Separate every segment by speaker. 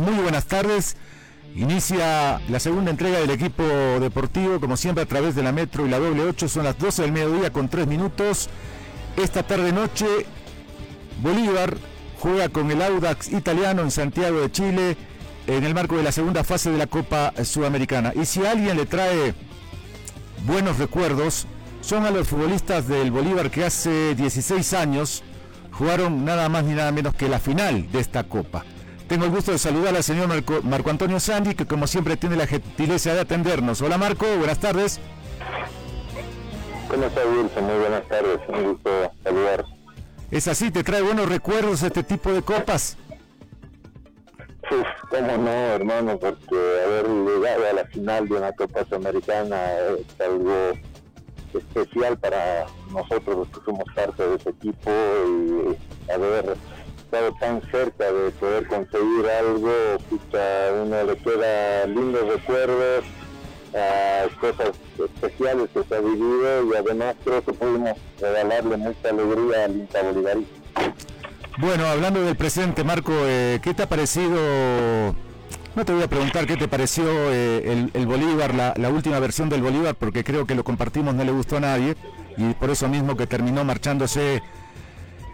Speaker 1: Muy buenas tardes. Inicia la segunda entrega del equipo deportivo, como siempre a través de la Metro y la doble 8. Son las 12 del mediodía con 3 minutos. Esta tarde noche, Bolívar juega con el Audax italiano en Santiago de Chile en el marco de la segunda fase de la Copa Sudamericana. Y si alguien le trae buenos recuerdos, son a los futbolistas del Bolívar que hace 16 años jugaron nada más ni nada menos que la final de esta Copa. Tengo el gusto de saludar al señor Marco, Marco Antonio Sandi, que como siempre tiene la gentileza de atendernos. Hola Marco, buenas tardes.
Speaker 2: ¿Cómo está Wilson? Muy buenas tardes, un gusto saludar.
Speaker 1: ¿Es así? ¿Te trae buenos recuerdos este tipo de copas?
Speaker 2: Uf, cómo no, hermano, porque haber llegado a la final de una Copa Sudamericana es algo especial para nosotros los que somos parte de ese equipo y haber estado tan cerca de poder conseguir algo, pucha, uno le queda lindos recuerdos, a cosas especiales que se ha vivido y además creo que pudimos regalarle mucha alegría al hincha bolivarista.
Speaker 1: Bueno, hablando del presente, Marco, eh, ¿qué te ha parecido? No te voy a preguntar qué te pareció eh, el, Bolívar, la, última versión del Bolívar, porque creo que lo compartimos, no le gustó a nadie, y por eso mismo que terminó marchándose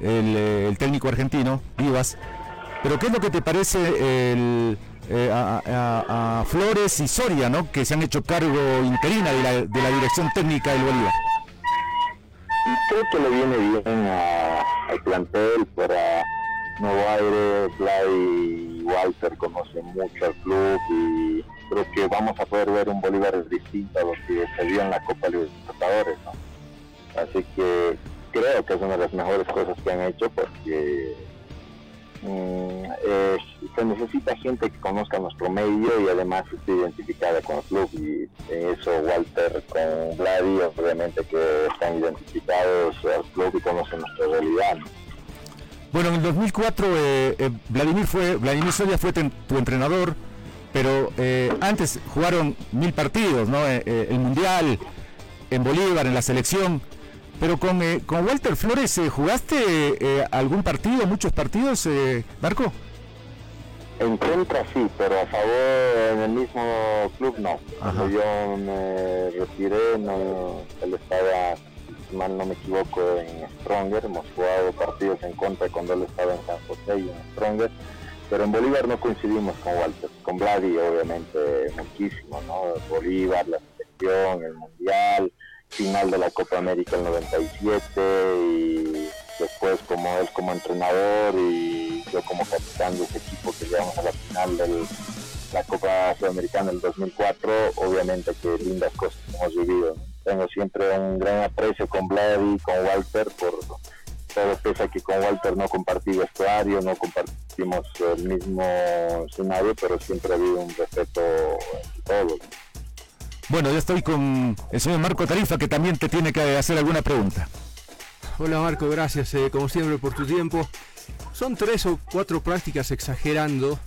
Speaker 1: el, eh, el técnico argentino, Vivas. Pero ¿qué es lo que te parece el, eh, a, a, a, Flores y Soria, ¿no? que se han hecho cargo interina de la, de la dirección técnica del Bolívar?
Speaker 2: Creo que le viene bien al plantel para Nuevo Aire, Walter conocen mucho al club y creo que vamos a poder ver un Bolívar distinto a lo que se vio en la Copa Libertadores. ¿no? Así que creo que es una de las mejores cosas que han hecho porque eh, se necesita gente que conozca nuestro medio y además esté identificada con el club y eso Walter con Vladi obviamente que están identificados al club y conocen nuestra realidad. ¿no?
Speaker 1: Bueno, en el 2004 eh, eh, Vladimir fue Vladimir Soria fue tu entrenador, pero eh, antes jugaron mil partidos, ¿no? el mundial en Bolívar, en la selección. Pero con, eh, con Walter Flores, eh, ¿jugaste eh, algún partido, muchos partidos, Marco?
Speaker 2: En contra sí, pero a favor en el mismo club no. Cuando yo me retiré, no, él estaba, si mal no me equivoco, en Stronger. Hemos jugado partidos en contra cuando él estaba en San José y en Stronger. Pero en Bolívar no coincidimos con Walter. Con Vladi, obviamente, muchísimo, ¿no? Bolívar, la selección, el Mundial final de la Copa América el 97 y después como él como entrenador y yo como capitán de ese equipo que llegamos a la final de la Copa Sudamericana el 2004, obviamente que lindas cosas hemos vivido. Tengo siempre un gran aprecio con Vladi, con Walter, por todo pese a que con Walter no compartí vestuario, no compartimos el mismo escenario, pero siempre ha habido un respeto entre todos.
Speaker 1: Bueno, ya estoy con el señor Marco Tarifa que también te tiene que hacer alguna pregunta.
Speaker 3: Hola Marco, gracias eh, como siempre por tu tiempo. Son tres o cuatro prácticas exagerando.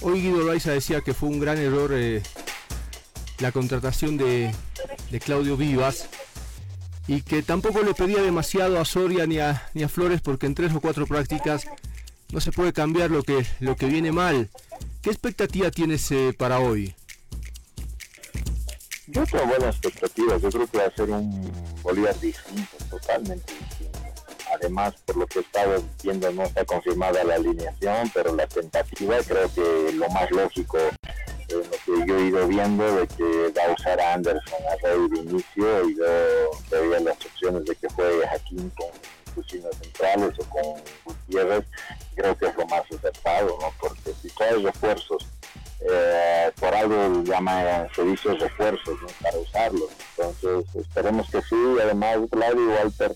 Speaker 3: Hoy Guido Loaiza decía que fue un gran error eh, la contratación de, de, Claudio Vivas y que tampoco le pedía demasiado a Soria ni a, ni a Flores porque en tres o cuatro prácticas no se puede cambiar lo que, lo que viene mal. ¿Qué expectativa tienes eh, para hoy?
Speaker 2: Yo tengo buenas expectativas, yo creo que va a ser un Bolívar distinto, totalmente distinto. Además, por lo que he estado viendo, no está confirmada la alineación, pero la tentativa creo que lo más lógico, eh, lo que yo he ido viendo, de que va a usar a Anderson a Rey de inicio y yo veía las opciones de que juegue Jaquín con fusiles centrales o con Gutiérrez, creo que es lo más acertado, ¿no? Porque si traes refuerzos eh, por algo llama servicios refuerzos para usarlos. Entonces esperemos que sí. Además, Vlad y Walter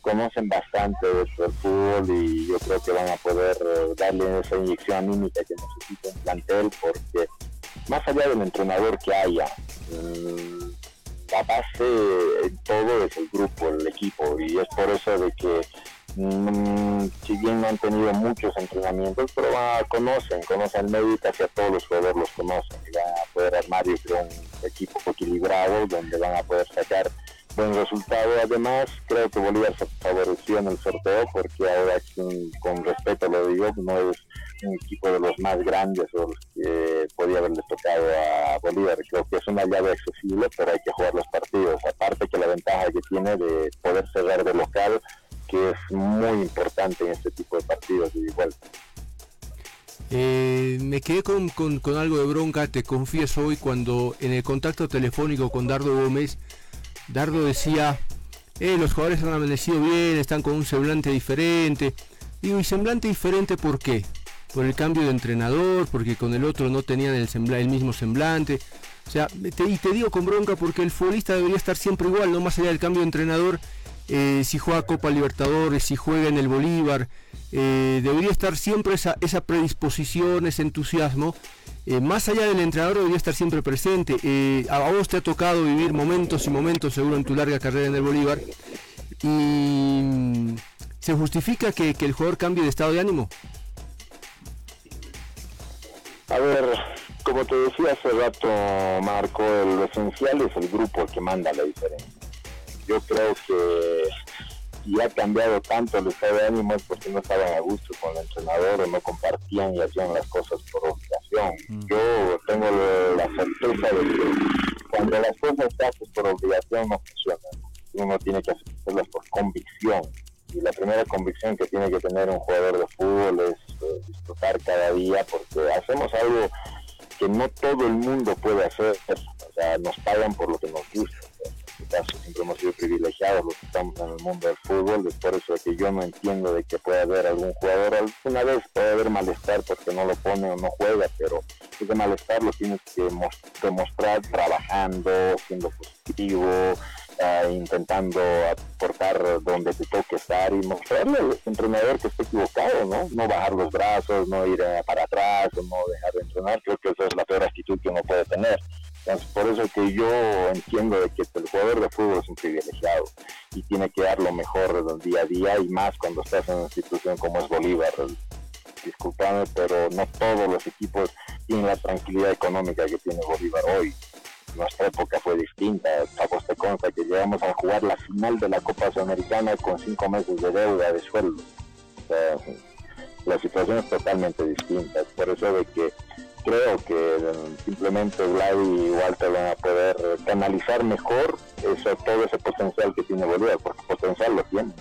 Speaker 2: conocen bastante de el fútbol y yo creo que van a poder eh, darle esa inyección anímica que necesita el plantel porque más allá del entrenador que haya, mm, la base en todo es el grupo, el equipo y es por eso de que Mm, si bien no han tenido muchos entrenamientos, pero conocen, conocen el medio casi a todos los jugadores los conocen y van a poder armar un equipo equilibrado donde van a poder sacar buen resultado. Además, creo que Bolívar se favoreció en el sorteo porque ahora, con respeto lo digo, no es un equipo de los más grandes o los que podía haberle tocado a Bolívar. Creo que es una llave accesible, pero hay que jugar los partidos. Aparte que la ventaja que tiene de poder cerrar de local que es muy importante en este tipo de partidos de igual.
Speaker 3: Eh, me quedé con, algo de bronca, te confieso hoy, cuando en el contacto telefónico con Dardo Gómez, Dardo decía, eh, los jugadores han amanecido bien, están con un semblante diferente. Digo, ¿y semblante diferente por qué? Por el cambio de entrenador, porque con el otro no tenían el, el mismo semblante. O sea, y te digo con bronca porque el futbolista debería estar siempre igual, no más allá del cambio de entrenador eh, si juega Copa Libertadores, si juega en el Bolívar, eh, debería estar siempre esa, esa predisposición, ese entusiasmo. Eh, más allá del entrenador debería estar siempre presente. a vos te ha tocado vivir momentos y momentos seguro en tu larga carrera en el Bolívar. Y mm, se justifica que, que el jugador cambie de estado de ánimo.
Speaker 2: A ver, como te decía hace rato, Marco, lo esencial es el grupo que manda la diferencia yo creo que ya ha cambiado tanto el estado de ánimo es porque no estaban a gusto con el entrenador o no compartían y hacían las cosas por obligación. Mm. Yo tengo la certeza de que cuando las cosas se hacen por obligación no funcionan. Uno tiene que hacerlas por convicción. Y la primera convicción que tiene que tener un jugador de fútbol es eh, disfrutar cada día porque hacemos algo que no todo el mundo puede hacer. O sea, nos pagan por lo que nos gusta siempre hemos sido privilegiados los que estamos en el mundo del fútbol, es por eso que yo no entiendo de que pueda haber algún jugador, alguna vez puede haber malestar porque no lo pone o no juega, pero ese malestar lo tienes que demostrar trabajando, siendo positivo, uh, intentando aportar donde te toque estar y mostrarle al entrenador que está equivocado, ¿no? No bajar los brazos, no ir eh, para atrás, no dejar de entrenar, creo que esa es la peor actitud que uno puede tener por eso que yo entiendo que el jugador de fútbol es un privilegiado y tiene que dar lo mejor del día a día y más cuando estás en una institución como es Bolívar. Disculpame, pero no todos los equipos tienen la tranquilidad económica que tiene Bolívar hoy. Nuestra época fue distinta. Chavos te consta que llegamos a jugar la final de la Copa Sudamericana con cinco meses de deuda de sueldo. la situación es totalmente distinta. Por eso de que creo que simplemente Vlad y Walter van a poder canalizar mejor eso, todo ese potencial que tiene Bolívar, porque potencial lo tiene.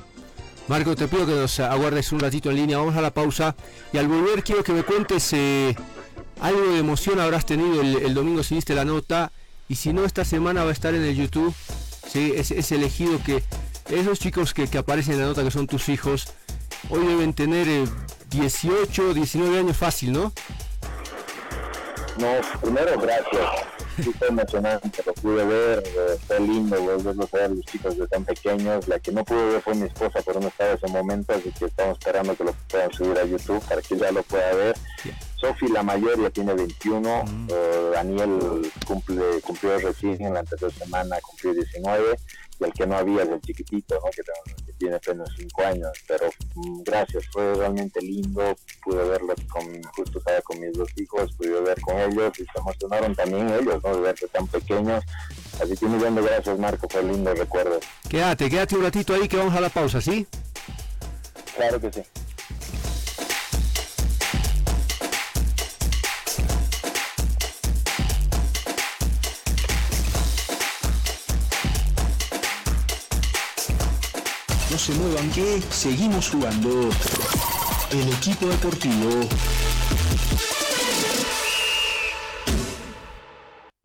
Speaker 3: Marco, te pido que nos aguardes un ratito en línea, vamos a la pausa y al volver quiero que me cuentes eh, algo de emoción habrás tenido el, domingo si viste la nota y si no esta semana va a estar en el YouTube, ¿sí? es, elegido que esos chicos que, aparecen en la nota que son tus hijos, hoy deben tener 18, eh, 19 años fácil, ¿no?
Speaker 2: No, primero gracias. Fue emocionante, lo pude ver, eh, fue lindo volverlos a ver los chicos de tan pequeños. La que no pude ver fue mi esposa, pero no estaba en ese momento, así que estamos esperando que lo puedan subir a YouTube para que ya lo pueda ver. Sofi, la mayor, ya tiene 21. Mm. Eh, Daniel cumple, cumplió recién en la anterior semana, cumplió 19 el que no había, el chiquitito, ¿no? que, tiene apenas 5 años, pero mm, gracias, fue realmente lindo, pude verlo con, justo estaba con mis dos hijos, pude ver con ellos y se emocionaron también ellos, los dos desde tan pequeños. Así que un millón gracias, Marco, fue lindo recuerdo.
Speaker 3: Quédate, quédate un ratito ahí que vamos a la pausa, ¿sí?
Speaker 2: Claro que sí.
Speaker 4: No se muevan que seguimos jugando. El equipo deportivo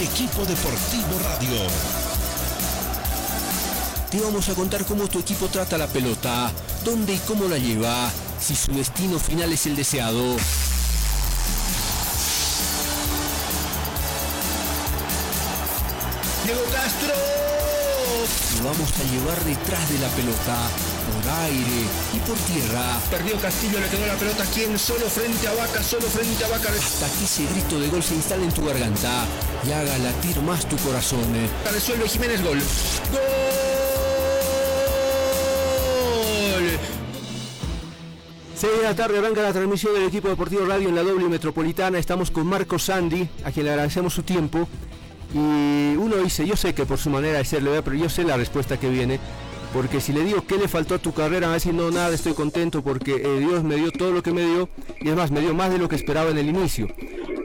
Speaker 4: El equipo deportivo radio.
Speaker 5: Te vamos a contar cómo tu equipo trata la pelota, dónde y cómo la lleva, si su destino final es el deseado.
Speaker 4: Diego Castro.
Speaker 5: Lo vamos a llevar detrás de la pelota, por aire y por tierra.
Speaker 4: Perdió Castillo, le quedó la pelota. ¿Quién? Solo frente a Vaca, solo frente a Vaca.
Speaker 5: Hasta que ese grito de gol se instale en tu garganta y haga latir más tu corazón.
Speaker 4: Resuelve Jiménez, gol. ¡Gol!
Speaker 3: 6 de la tarde arranca la transmisión del equipo deportivo radio en la doble metropolitana. Estamos con Marco Sandy, a quien le agradecemos su tiempo. Y uno dice, yo sé que por su manera de ser le veo, pero yo sé la respuesta que viene. Porque si le digo qué le faltó a tu carrera, va a decir, no, nada, estoy contento porque eh, Dios me dio todo lo que me dio. Y es más, me dio más de lo que esperaba en el inicio.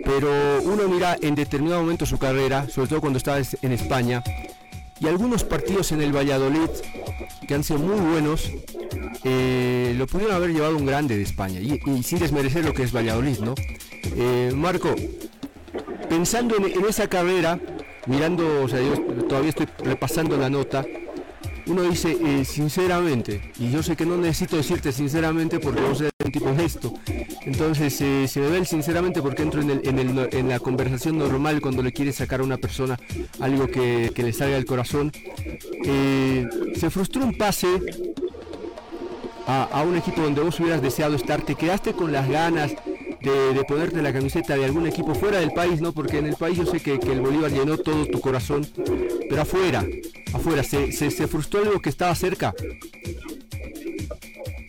Speaker 3: Pero uno mira en determinado momento su carrera, sobre todo cuando estaba en España, y algunos partidos en el Valladolid que han sido muy buenos, eh, lo pudieron haber llevado un grande de España, y, sin desmerecer lo que es Valladolid, ¿no? Eh, Marco, pensando en, en esa carrera, mirando, o sea, yo todavía estoy repasando la nota, uno dice eh, sinceramente, y yo sé que no necesito decirte sinceramente porque vos eres un tipo honesto, entonces eh, se me ve el sinceramente porque entro en, el- en el- en la conversación normal cuando le quieres sacar a una persona algo que, que le salga del corazón. Eh, se frustró un pase a, a un equipo donde vos hubieras deseado estar, te quedaste con las ganas de, de ponerte la camiseta de algún equipo fuera del país, ¿no? Porque en el país yo sé que, que el Bolívar llenó todo tu corazón, pero afuera, afuera, ¿se, se, frustró algo que estaba cerca?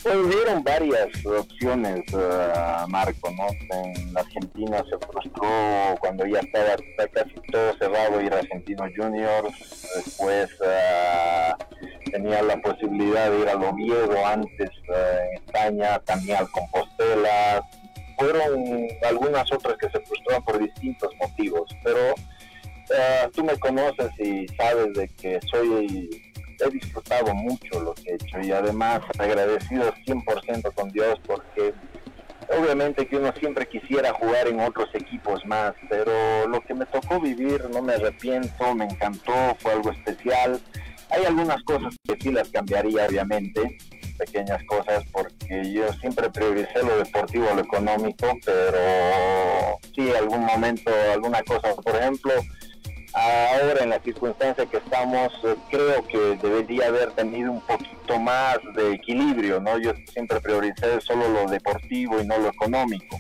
Speaker 2: Pues hubieron varias opciones, eh, Marco, ¿no? En Argentina se frustró cuando ya estaba casi todo cerrado ir a Argentinos Juniors, después eh, tenía la posibilidad de ir al Oviedo antes eh, en España, también al Compostela, fueron algunas otras que se frustraron por distintos motivos, pero eh, tú me conoces y sabes de que soy he disfrutado mucho lo que he hecho y además agradecido 100% con Dios porque obviamente que uno siempre quisiera jugar en otros equipos más, pero lo que me tocó vivir no me arrepiento, me encantó, fue algo especial. Hay algunas cosas que sí las cambiaría obviamente, pequeñas cosas porque yo siempre prioricé lo deportivo lo económico, pero sí algún momento, alguna cosa, por ejemplo, ahora en la circunstancia que estamos, eh, creo que debería haber tenido un poquito más de equilibrio, ¿no? Yo siempre prioricé solo lo deportivo y no lo económico.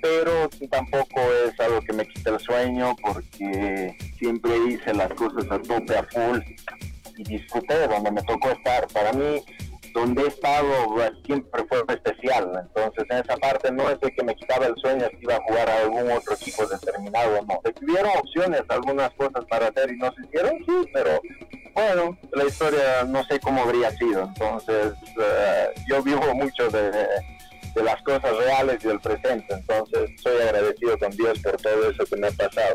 Speaker 2: Pero tampoco es algo que me quite el sueño porque siempre hice las cosas a tope, a full y disfruté donde me tocó estar. Para mí, donde he estado siempre fue especial. Entonces, en esa parte no es de que me quitaba el sueño si iba a jugar a algún otro equipo determinado, no. De que hubieron opciones, algunas cosas para hacer y no se hicieron, sí, pero bueno, la historia no sé cómo habría sido. Entonces, eh, yo vivo mucho de, de, las cosas reales y del presente. Entonces, soy agradecido con Dios por todo eso que me ha pasado.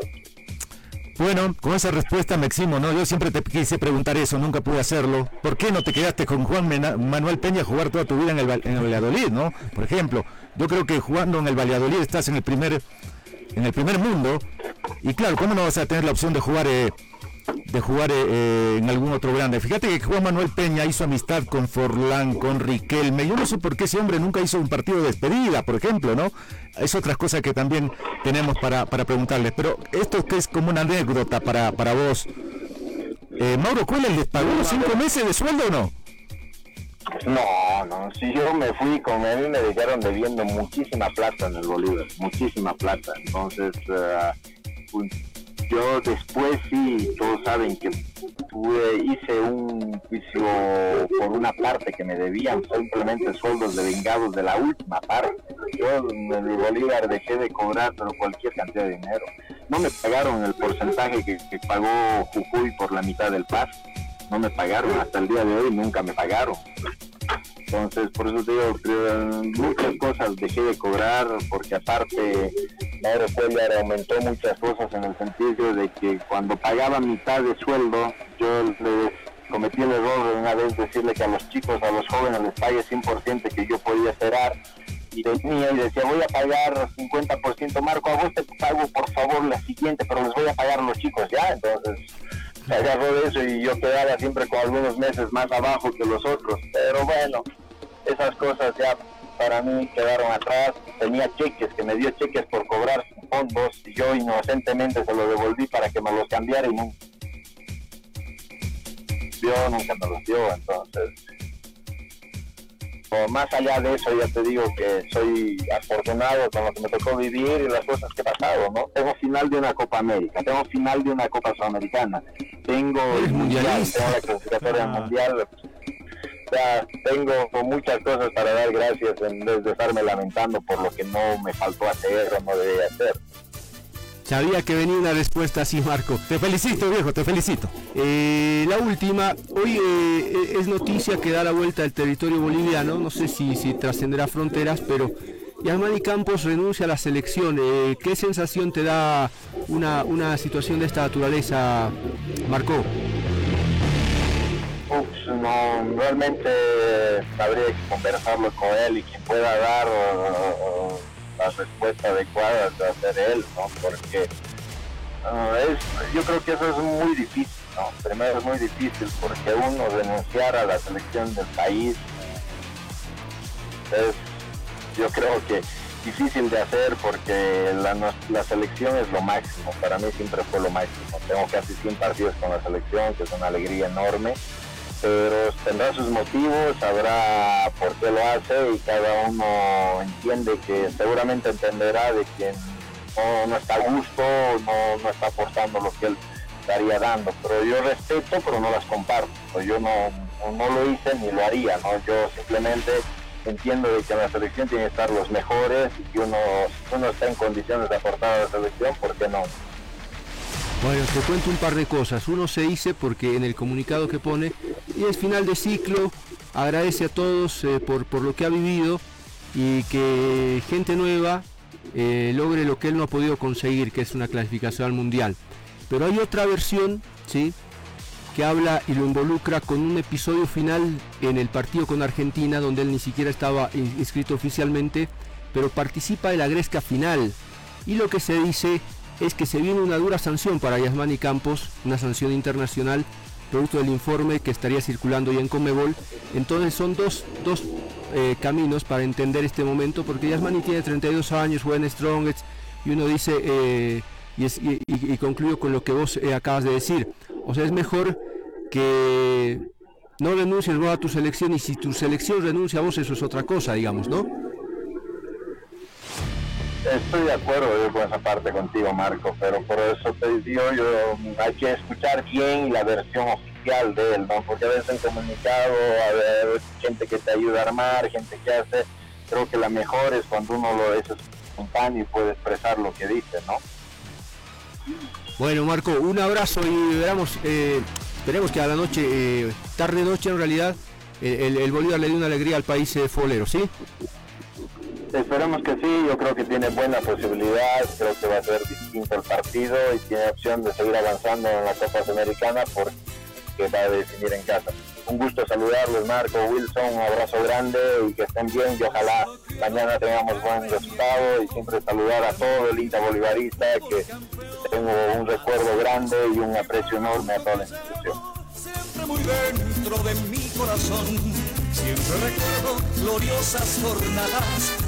Speaker 1: Bueno, con esa respuesta me eximo, ¿no? Yo siempre te quise preguntar eso, nunca pude hacerlo. ¿Por qué no te quedaste con Juan Manuel Peña a jugar toda tu vida en el, en el Valladolid, ¿no? Por ejemplo, yo creo que jugando en el Valladolid estás en el primer en el primer mundo y claro, ¿cómo no vas a tener la opción de jugar eh, de jugar eh, eh, en algún otro grande. Fíjate que Juan Manuel Peña hizo amistad con Forlán, con Riquelme. Yo no sé por qué ese hombre nunca hizo un partido de despedida, por ejemplo, ¿no? Es otra cosa que también tenemos para, para preguntarles. Pero esto que es como una anécdota para, para vos. Eh, Mauro Cuela, ¿les pagó cinco meses de sueldo o no?
Speaker 2: No, no, si yo me fui con él me dejaron debiendo muchísima plata en el Bolívar, muchísima plata. Entonces, uh, yo después sí, todos saben que tuve, hice un juicio por una parte que me debían, simplemente sueldos de vengados de la última parte. Yo en el Bolívar dejé de cobrar pero cualquier cantidad de dinero. No me pagaron el porcentaje que, que pagó Jujuy por la mitad del paz. No me pagaron, hasta el día de hoy nunca me pagaron. Entonces, por eso te digo, muchas cosas dejé de cobrar, porque aparte, Cuellar aumentó muchas cosas en el sentido de que cuando pagaba mitad de sueldo, yo cometí el error de una vez decirle que a los chicos, a los jóvenes les pague 100% que yo podía esperar. Y venía y decía, voy a pagar 50%, Marco, a vos te pago por favor la siguiente, pero les voy a pagar los chicos ya. Entonces, se agarró de eso y yo quedaba siempre con algunos meses más abajo que los otros. Pero bueno, esas cosas ya para mí quedaron atrás. Tenía cheques, que me dio cheques por cobrar fondos y yo inocentemente se los devolví para que me los cambiara y nunca, yo nunca me los dio. Entonces, más allá de eso, ya te digo que soy afortunado con lo que me tocó vivir y las cosas que he pasado, ¿no? Tengo final de una Copa América, tengo final de una Copa Sudamericana, tengo el Mundial, tengo la clasificatoria ah. mundial. O sea, tengo muchas cosas para dar gracias en vez de estarme lamentando por lo que no me faltó hacer o no debía hacer.
Speaker 3: Sabía que venía una respuesta así, Marco.
Speaker 1: Te felicito, viejo, te felicito.
Speaker 3: Eh, la última, hoy eh, es noticia que da la vuelta al territorio boliviano, no sé si, si trascenderá fronteras, pero Yasmani Campos renuncia a la selección. Eh, ¿Qué sensación te da una, una situación de esta naturaleza, Marco?
Speaker 2: Realmente habría que conversarlo con él y quien pueda dar la respuesta adecuada de hacer él, ¿no? Porque ah, es, yo creo que eso es muy difícil, ¿no? Primero es muy difícil porque uno renunciar a la selección del país es, yo creo que difícil de hacer porque la, la selección es lo máximo, para mí siempre fue lo máximo. Tengo casi 100 partidos con la selección, que es una alegría enorme pero tendrá sus motivos, sabrá por qué lo hace y cada uno entiende que seguramente entenderá de quien no, está a gusto, no, no, está aportando lo que él estaría dando. Pero yo respeto, pero no las comparto. Yo no, no lo hice ni lo haría, ¿no? Yo simplemente entiendo de que en la selección tiene que estar los mejores y que uno, uno está en condiciones de aportar a la selección, ¿por qué no?
Speaker 3: Bueno, te cuento un par de cosas. Uno se dice porque en el comunicado que pone, y es final de ciclo, agradece a todos eh, por, por, lo que ha vivido y que gente nueva eh, logre lo que él no ha podido conseguir, que es una clasificación al mundial. Pero hay otra versión, ¿sí? que habla y lo involucra con un episodio final en el partido con Argentina, donde él ni siquiera estaba inscrito oficialmente, pero participa de la gresca final. Y lo que se dice es que se viene una dura sanción para Yasmani Campos, una sanción internacional, producto del informe que estaría circulando ya en Comebol. Entonces son dos, dos eh, caminos para entender este momento, porque Yasmani tiene 32 años, juega en Strongest, y uno dice, eh, y, concluyo con lo que vos eh, acabas de decir, o sea, es mejor que no renuncies a tu selección, y si tu selección renuncia a vos, eso es otra cosa, digamos, ¿no?
Speaker 2: Estoy de acuerdo con esa parte contigo, Marco, pero por eso te digo yo, hay que escuchar bien la versión oficial de él, ¿no? Porque a veces en comunicado, gente que te ayuda a armar, gente que hace, creo que la mejor es cuando uno lo es espontáneo y puede expresar lo que dice, ¿no?
Speaker 3: Bueno, Marco, un abrazo y veamos, eh, esperemos que a la noche, eh, tarde noche en realidad, el, el, Bolívar le dé una alegría al país eh, folero, ¿sí?
Speaker 2: Esperemos que sí, yo creo que tiene buena posibilidad, creo que va a ser distinto el partido y tiene opción de seguir avanzando en la Copa Sudamericana porque va a definir en casa. Un gusto saludarlos, Marco, Wilson, un abrazo grande y que estén bien y ojalá mañana tengamos buen resultado y siempre saludar a todo el hincha bolivarista que tengo un recuerdo grande y un aprecio enorme a toda la institución.
Speaker 6: Siempre muy dentro de mi corazón, siempre recuerdo gloriosas jornadas.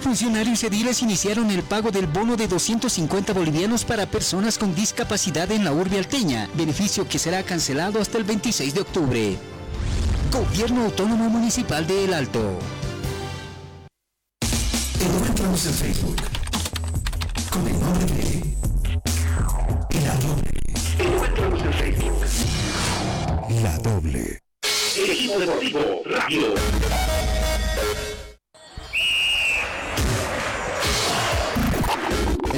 Speaker 7: Funcionarios ediles iniciaron el pago del bono de 250 bolivianos para personas con discapacidad en la urbe alteña, beneficio que será cancelado hasta el 26 de octubre. Gobierno Autónomo Municipal de El Alto.
Speaker 4: Encuéntranos en Facebook con el nombre de en Facebook. La Doble. El equipo deportivo radio.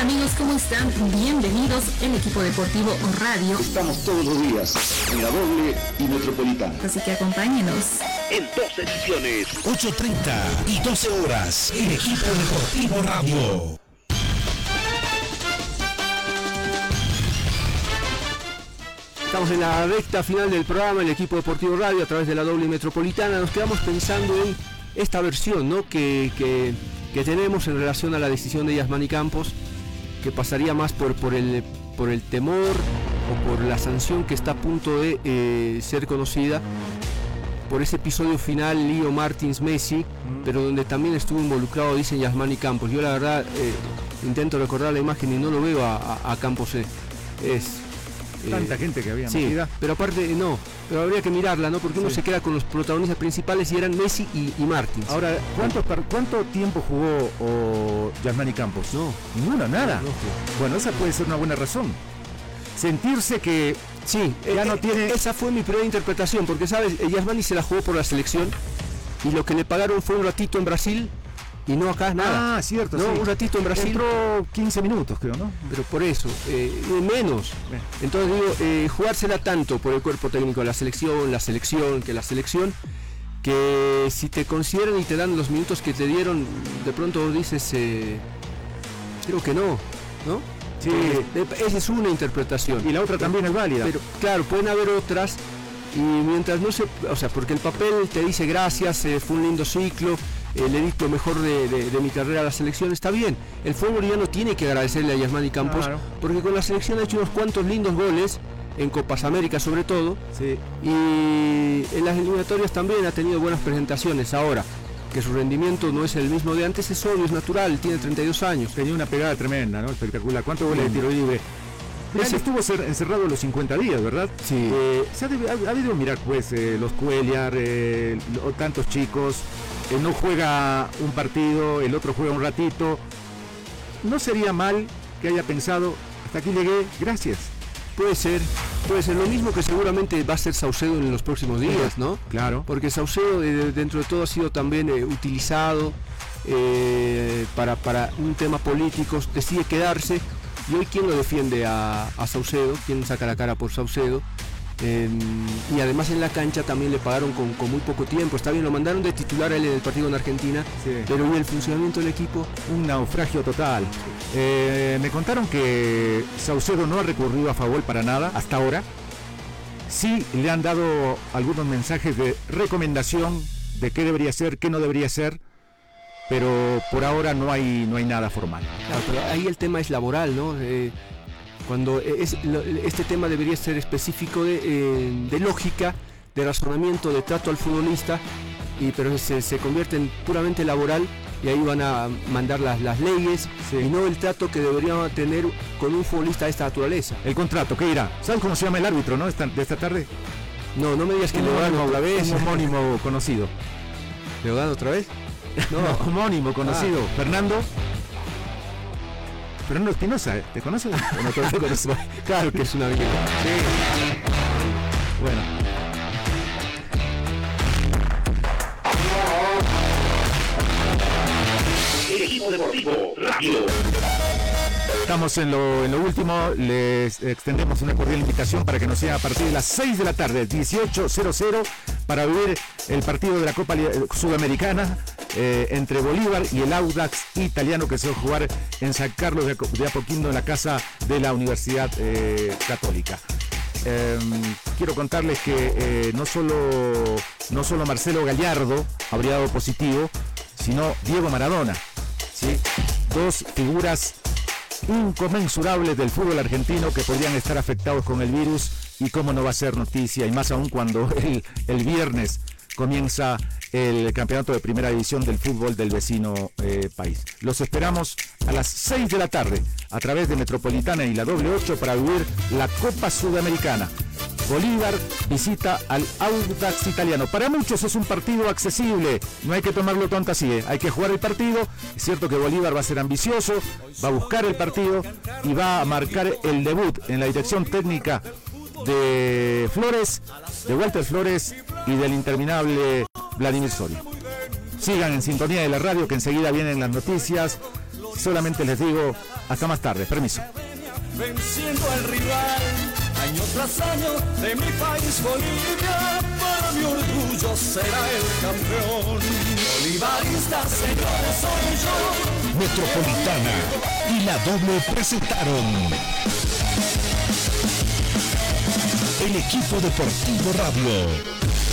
Speaker 8: Tal amigos? ¿Cómo están? Bienvenidos al equipo deportivo radio.
Speaker 9: Estamos todos los días en la doble y metropolitana.
Speaker 8: Así que acompáñenos.
Speaker 4: En dos ediciones, 8.30 y 12 horas, el equipo deportivo radio.
Speaker 3: Estamos en la recta final del programa, el equipo deportivo radio a través de la doble metropolitana. Nos quedamos pensando en esta versión ¿no? que, que, que tenemos en relación a la decisión de Yasmani Campos, que pasaría más por, por, el, por el temor o por la sanción que está a punto de eh, ser conocida por ese episodio final Lío Martins Messi, pero donde también estuvo involucrado, dicen Yasmani Campos. Yo la verdad eh, intento recordar la imagen y no lo veo a, a- a Campos. eh. Es
Speaker 1: Tanta gente que había
Speaker 3: Sí, pero aparte no, pero habría que mirarla, ¿no? Porque uno
Speaker 1: Sí.
Speaker 3: se queda con los protagonistas principales y eran Messi y, y Martins.
Speaker 1: Ahora, ¿cuánto, ¿cuánto tiempo jugó Yasmani Campos?
Speaker 3: No.
Speaker 1: Ninguno, nada.
Speaker 3: No, no.
Speaker 1: Bueno, esa puede ser una buena razón. Sentirse que
Speaker 3: Sí,
Speaker 1: Ya
Speaker 3: eh,
Speaker 1: no
Speaker 3: eh,
Speaker 1: tiene-
Speaker 3: Esa fue mi primera interpretación, porque sabes, eh, Yasmani se la jugó por la selección y lo que le pagaron fue un ratito en Brasil y no acá nada.
Speaker 1: Ah, cierto,
Speaker 3: no,
Speaker 1: sí.
Speaker 3: un ratito en Brasil.
Speaker 1: entró 15 minutos, creo, ¿no?
Speaker 3: Pero por eso, eh, menos. Entonces digo, eh, jugársela tanto por el cuerpo técnico la selección, la selección, que la selección, que si te consideran y te dan los minutos que te dieron, de pronto dices, eh, creo que no, ¿no?
Speaker 1: Sí.
Speaker 3: Esa es una interpretación.
Speaker 1: Y la otra también es válida.
Speaker 3: Pero claro, pueden haber otras y mientras no se, o sea, porque el papel te dice gracias, eh, fue un lindo ciclo, eh, le di lo mejor de, de- de mi carrera a la selección, está bien. El fútbol boliviano tiene que agradecerle a Yasmani Campos
Speaker 1: Claro.
Speaker 3: porque con la selección ha hecho unos cuantos lindos goles en Copas América sobre todo
Speaker 1: Sí.
Speaker 3: y en las eliminatorias también ha tenido buenas presentaciones. Ahora que su rendimiento no es el mismo de antes es obvio, es natural, tiene 32 años.
Speaker 1: Tenía una pegada tremenda, ¿no? Espectacular. ¿Cuántos goles de tiro libre?
Speaker 3: Ese-
Speaker 1: estuvo cer- encerrado los 50 días, ¿verdad?
Speaker 3: Sí.
Speaker 1: Eh, se ha, debi- ha- ha debido mirar, pues, eh, los Cuellar, eh, tantos chicos. eh, no juega un partido, el otro juega un ratito. No sería mal que haya pensado, hasta aquí llegué, gracias.
Speaker 3: Puede ser, puede ser lo mismo que seguramente va a ser Saucedo en los próximos días, ¿no?
Speaker 1: Claro.
Speaker 3: Porque Saucedo de- dentro de todo ha sido también eh, utilizado eh, para, para un tema político, decide quedarse. Y hoy quién lo defiende a, a Saucedo, quién saca la cara por Saucedo. y además en la cancha también le pagaron con, muy poco tiempo. Está bien, lo mandaron de titular a él en el partido en Argentina, pero ¿y el funcionamiento del equipo?
Speaker 1: Un naufragio total. Eh, me contaron que Saucedo no ha recurrido a favor para nada hasta ahora. Sí le han dado algunos mensajes de recomendación de qué debería ser, qué no debería ser, pero por ahora no hay, no hay nada formal.
Speaker 3: Claro, pero ahí el tema es laboral, ¿no? Eh, cuando es, este tema debería ser específico eh, de, lógica, de razonamiento, de trato al futbolista, y, pero se, se convierte en puramente laboral y ahí van a mandar las, las leyes y no el trato que deberíamos tener con un futbolista de esta naturaleza.
Speaker 1: El contrato, ¿qué irá? ¿Sabes cómo se llama el árbitro no? de esta tarde?
Speaker 3: No, no me digas que
Speaker 1: Leodano otra vez. Un homónimo conocido.
Speaker 3: ¿Leodano otra vez?
Speaker 1: No, homónimo conocido. Ah. Fernando. Fernando Espinosa, ¿eh? ¿te conoces?
Speaker 3: claro que es una amigo. Sí.
Speaker 1: Bueno.
Speaker 4: equipo deportivo rápido.
Speaker 1: Estamos en lo, en lo, último, les extendemos una cordial invitación para que nos sigan a partir de las 6 de la tarde, 18.00, para vivir el partido de la Copa Sudamericana eh, entre Bolívar y el Audax italiano que se va a jugar en San Carlos de, Apoquindo en la casa de la Universidad eh, Católica. Em, quiero contarles que eh, no, solo, no solo Marcelo Gallardo habría dado positivo, sino Diego Maradona. ¿sí? Dos figuras inconmensurables del fútbol argentino que podrían estar afectados con el virus y cómo no va a ser noticia, y más aún cuando el, el viernes comienza el campeonato de primera división del fútbol del vecino eh, país. Los esperamos a las 6 de la tarde a través de Metropolitana y la doble 8 para vivir la Copa Sudamericana. Bolívar visita al Audax italiano. Para muchos es un partido accesible, no hay que tomarlo tanto así, ¿eh? hay que jugar el partido. Es cierto que Bolívar va a ser ambicioso, va a buscar el partido y va a marcar el debut en la dirección técnica de Flores, de Walter Flores y del interminable Vladimir Soria. Sigan en sintonía de la radio que enseguida vienen las noticias. Solamente les digo hasta más tarde. Permiso.
Speaker 6: Venciendo al rival, año tras año de mi país Bolivia, para mi orgullo será el campeón. Bolivarista, señores, soy yo.
Speaker 4: Metropolitana y la doble presentaron el equipo deportivo radio.